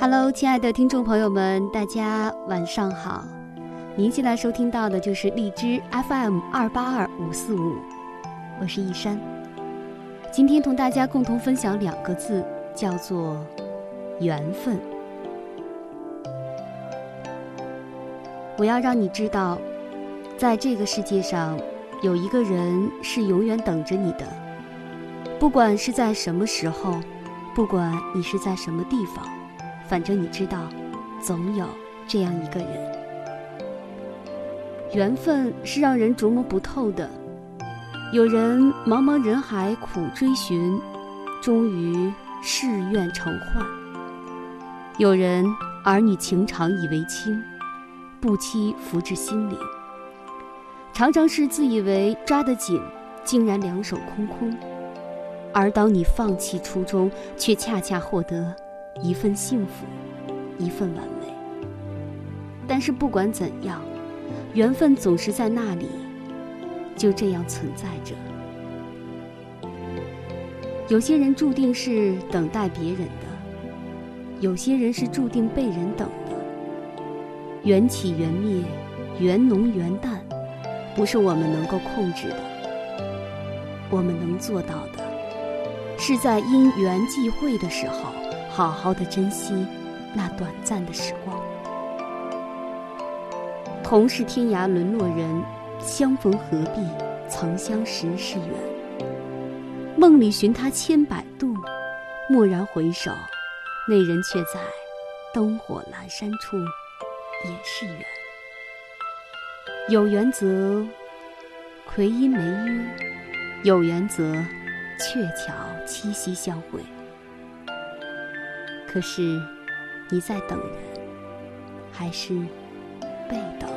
Hello，亲爱的听众朋友们，大家晚上好。您现在收听到的就是荔枝 FM 二八二五四五，我是一山。今天同大家共同分享两个字，叫做缘分。我要让你知道，在这个世界上，有一个人是永远等着你的，不管是在什么时候，不管你是在什么地方，反正你知道，总有这样一个人。缘分是让人琢磨不透的。有人茫茫人海苦追寻，终于誓愿成幻；有人儿女情长以为亲，不期福至心灵。常常是自以为抓得紧，竟然两手空空；而当你放弃初衷，却恰恰获得一份幸福，一份完美。但是不管怎样。缘分总是在那里，就这样存在着。有些人注定是等待别人的，有些人是注定被人等的。缘起缘灭，缘浓缘淡，不是我们能够控制的。我们能做到的，是在因缘际会的时候，好好的珍惜那短暂的时光。同是天涯沦落人，相逢何必曾相识是缘。梦里寻他千百度，蓦然回首，那人却在灯火阑珊处，也是缘。有缘则魁音没约，有缘则鹊桥七夕相会。可是，你在等人，还是被等？